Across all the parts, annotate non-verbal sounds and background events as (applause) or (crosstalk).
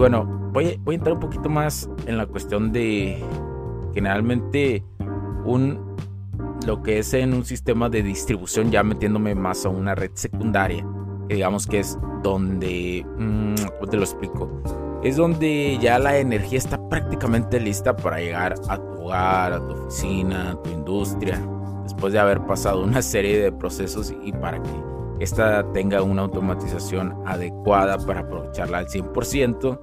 Bueno, voy, a entrar un poquito más en la cuestión de generalmente un lo que es en un sistema de distribución, ya metiéndome más a una red secundaria, que digamos que es donde, mm, te lo explico, es donde ya la energía está prácticamente lista para llegar a tu hogar, a tu oficina, a tu industria, después de haber pasado una serie de procesos y para que esta tenga una automatización adecuada para aprovecharla al 100%.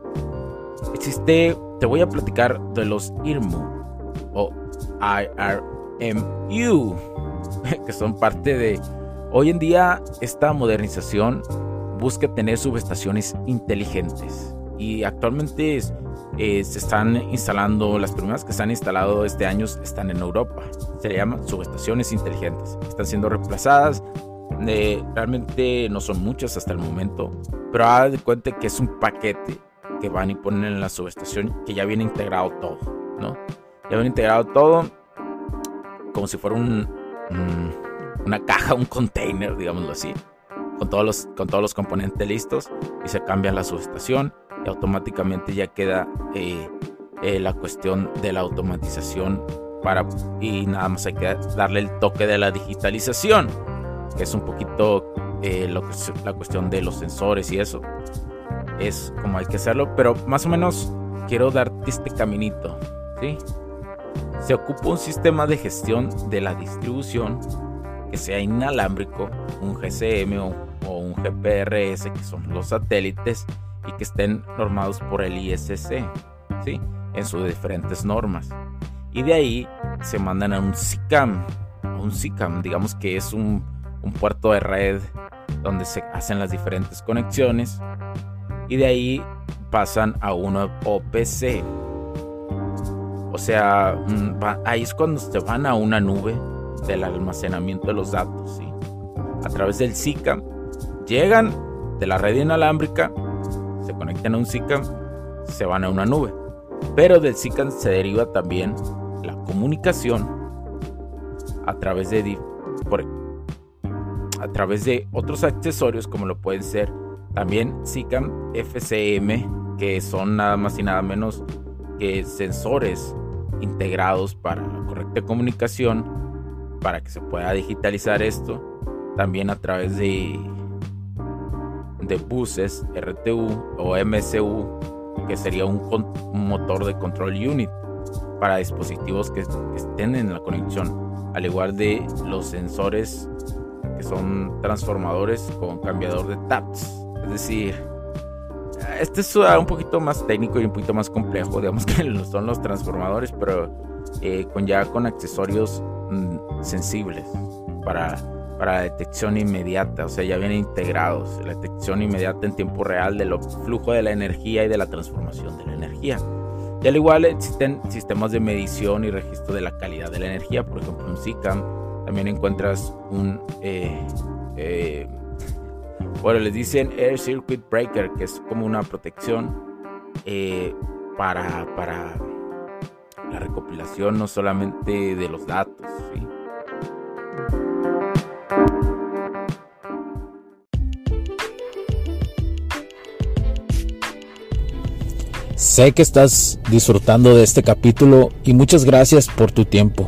Existe, te voy a platicar de los IRMU o IRMU, (laughs) que son parte de... Hoy en día esta modernización busca tener subestaciones inteligentes y actualmente eh, se están instalando, las primeras que se han instalado este año están en Europa. Se llaman subestaciones inteligentes. Están siendo reemplazadas realmente no son muchas hasta el momento, pero haga de cuenta que es un paquete que van y ponen en la subestación que ya viene integrado todo, ¿no? Ya viene integrado todo como si fuera un, una caja, un container, digámoslo así, con todos, los, con todos los componentes listos y se cambia la subestación y automáticamente ya queda eh, eh, la cuestión de la automatización para y nada más hay que darle el toque de la digitalización es un poquito eh, la cuestión de los sensores y eso. Es como hay que hacerlo, pero más o menos quiero darte este caminito, ¿sí? Se ocupa un sistema de gestión de la distribución que sea inalámbrico, un GCM o, un GPRS, que son los satélites, y que estén normados por el ISC, ¿sí? En sus diferentes normas. Y de ahí se mandan a un SICAM, un SICAM, digamos que es un un puerto de red donde se hacen las diferentes conexiones y de ahí pasan a una OPC. O sea, mm, ahí es cuando se van a una nube del almacenamiento de los datos. A través del SICAM llegan de la red inalámbrica, se conectan a un SICAM, se van a una nube. Pero del SICAM se deriva también la comunicación a través de, por, a través de otros accesorios como lo pueden ser también SICAM FCM, que son nada más y nada menos que sensores integrados para la correcta comunicación, para que se pueda digitalizar esto, también a través de, de buses RTU o MCU, que sería un, motor de control unit para dispositivos que estén en la conexión, al igual de los sensores que son transformadores con cambiador de taps. Es decir, este es un poquito más técnico y un poquito más complejo, (laughs) digamos que son los transformadores, pero eh, con ya con accesorios mm, sensibles para, para detección inmediata, o sea, ya vienen integrados, la detección inmediata en tiempo real del flujo de la energía y de la transformación de la energía. Y al igual existen sistemas de medición y registro de la calidad de la energía, por ejemplo un SICAM, también encuentras un... Eh, eh, bueno, les dicen Air Circuit Breaker, que es como una protección eh, para, para la recopilación no solamente de los datos. Sé que estás disfrutando de este capítulo y muchas gracias por tu tiempo.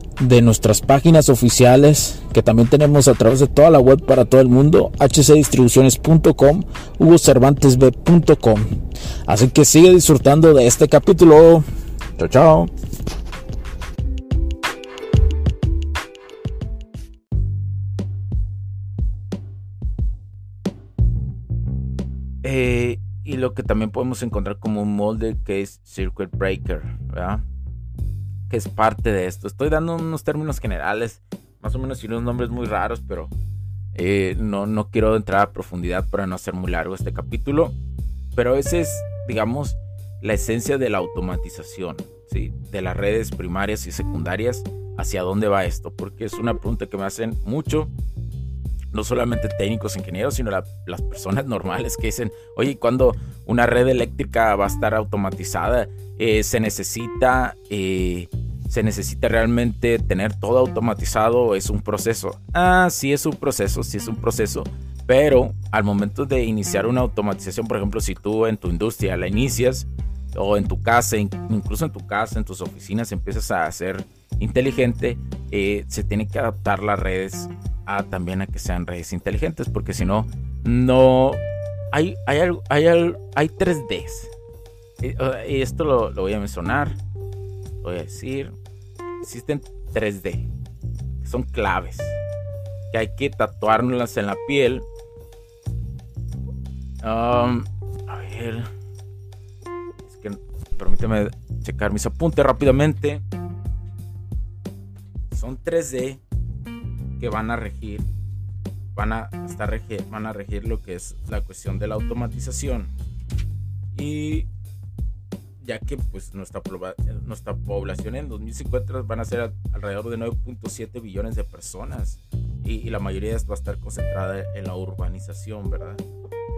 de nuestras páginas oficiales que también tenemos a través de toda la web para todo el mundo, hcdistribuciones.com, hugocervantesb.com. Así que sigue disfrutando de este capítulo. Chao, chao. Eh, y lo que también podemos encontrar como un molde que es Circuit Breaker, ¿verdad? Que es parte de esto. Estoy dando unos términos generales, más o menos y unos nombres muy raros, pero eh, no, no quiero entrar a profundidad para no hacer muy largo este capítulo. Pero ese es, digamos, la esencia de la automatización, ¿sí? De las redes primarias y secundarias. ¿Hacia dónde va esto? Porque es una pregunta que me hacen mucho no solamente técnicos, ingenieros, sino las personas (laughs) normales que dicen, oye, cuando una red eléctrica va a estar automatizada, eh, se necesita, eh, se necesita realmente tener todo automatizado, es un proceso. Ah, sí es un proceso, sí es un proceso, pero al momento de iniciar una automatización, por ejemplo, si tú en tu industria la inicias, o en tu casa, incluso en tu casa, en tus oficinas, empiezas a hacer inteligente, eh, se tiene que adaptar las redes a, también a que sean redes inteligentes, porque si no, no hay, hay, hay, hay 3Ds. Y esto lo, voy a mencionar, voy a decir, existen 3D, que son claves, que hay que tatuárnoslas en la piel. Um, a ver, es que permíteme checar mis apuntes rápidamente son 3D que van a regir, van a, estar regir, van a regir lo que es la cuestión de la automatización. Y ya que pues nuestra, nuestra población en 2050 van a ser alrededor de 9.7 billones de personas y, la mayoría va a estar concentrada en la urbanización, ¿verdad?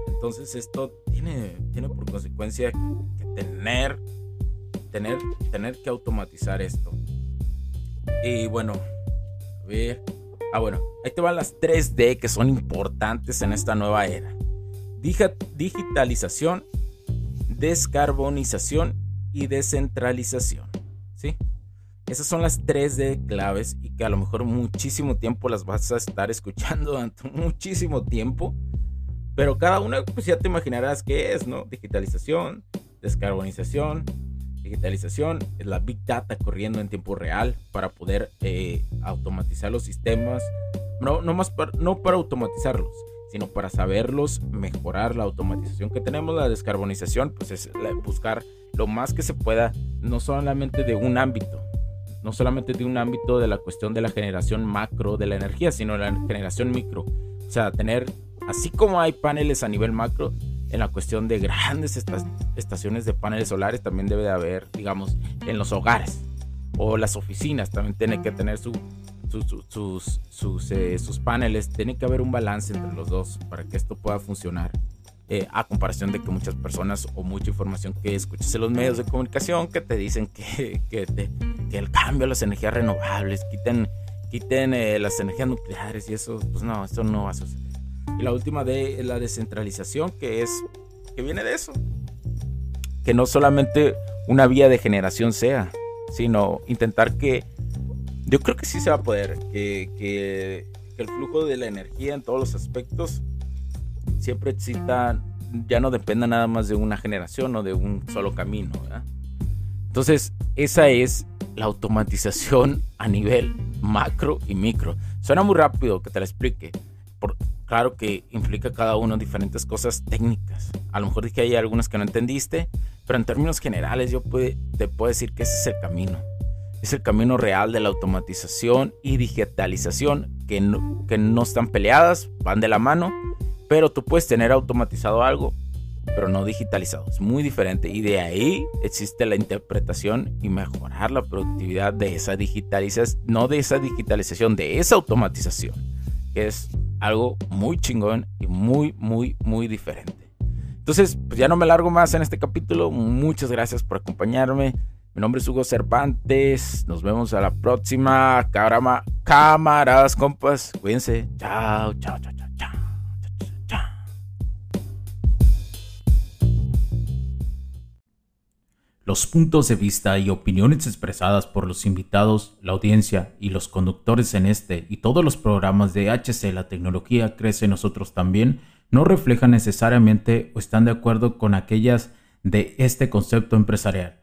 Entonces esto tiene, tiene por consecuencia que tener, tener, tener que automatizar esto. Y bueno, a ver. Ah, bueno, ahí te van las 3D que son importantes en esta nueva era. Digitalización, descarbonización y descentralización. ¿Sí? Esas son las 3D claves y que a lo mejor muchísimo tiempo las vas a estar escuchando (laughs) durante muchísimo tiempo. Pero cada una, pues ya te imaginarás qué es, ¿no? Digitalización, descarbonización, digitalización, la Big Data corriendo en tiempo real para poder eh, automatizar los sistemas, no, no, más no para automatizarlos, sino para saberlos, mejorar la automatización que tenemos, la descarbonización, pues es buscar lo más que se pueda, no solamente de un ámbito, no solamente de un ámbito de la cuestión de la generación macro de la energía, sino la generación micro. O sea, tener, así como hay paneles a nivel macro, en la cuestión de grandes estaciones de paneles solares también debe de haber, digamos, en los hogares o las oficinas también tienen que tener su, sus, sus, eh, sus, paneles, tiene que haber un balance entre los dos para que esto pueda funcionar. Eh, a comparación de que muchas personas o mucha información que escuchas en los medios de comunicación que te dicen que, que, que el cambio a las energías renovables, quiten, quiten eh, las energías nucleares y eso, pues no, eso no va a suceder. Y la última de la descentralización, que es que viene de eso. Que no solamente una vía de generación sea, sino intentar que, yo creo que sí se va a poder, que, que, el flujo de la energía en todos los aspectos siempre exista, ya no dependa nada más de una generación o de un solo camino. Entonces, esa es la automatización a nivel macro y micro. Suena muy rápido que te la explique, claro que implica cada uno diferentes cosas técnicas. A lo mejor que hay algunas que no entendiste, pero en términos generales yo te puedo decir que ese es el camino. Es el camino real de la automatización y digitalización que no, que no están peleadas, van de la mano, pero tú puedes tener automatizado algo, pero no digitalizado. Es muy diferente y de ahí existe la interpretación y mejorar la productividad de esa digitalización, no de esa digitalización, de esa automatización, que es algo muy chingón y muy, muy, muy diferente. Entonces, pues ya no me largo más en este capítulo. Muchas gracias por acompañarme. Mi nombre es Hugo Cervantes. Nos vemos a la próxima. Cámaras, compas. Cuídense. Chao, chao, chao, chao, chao. Los puntos de vista y opiniones expresadas por los invitados, la audiencia y los conductores en este y todos los programas de HC La Tecnología Crece Nosotros también no reflejan necesariamente o están de acuerdo con aquellas de este concepto empresarial,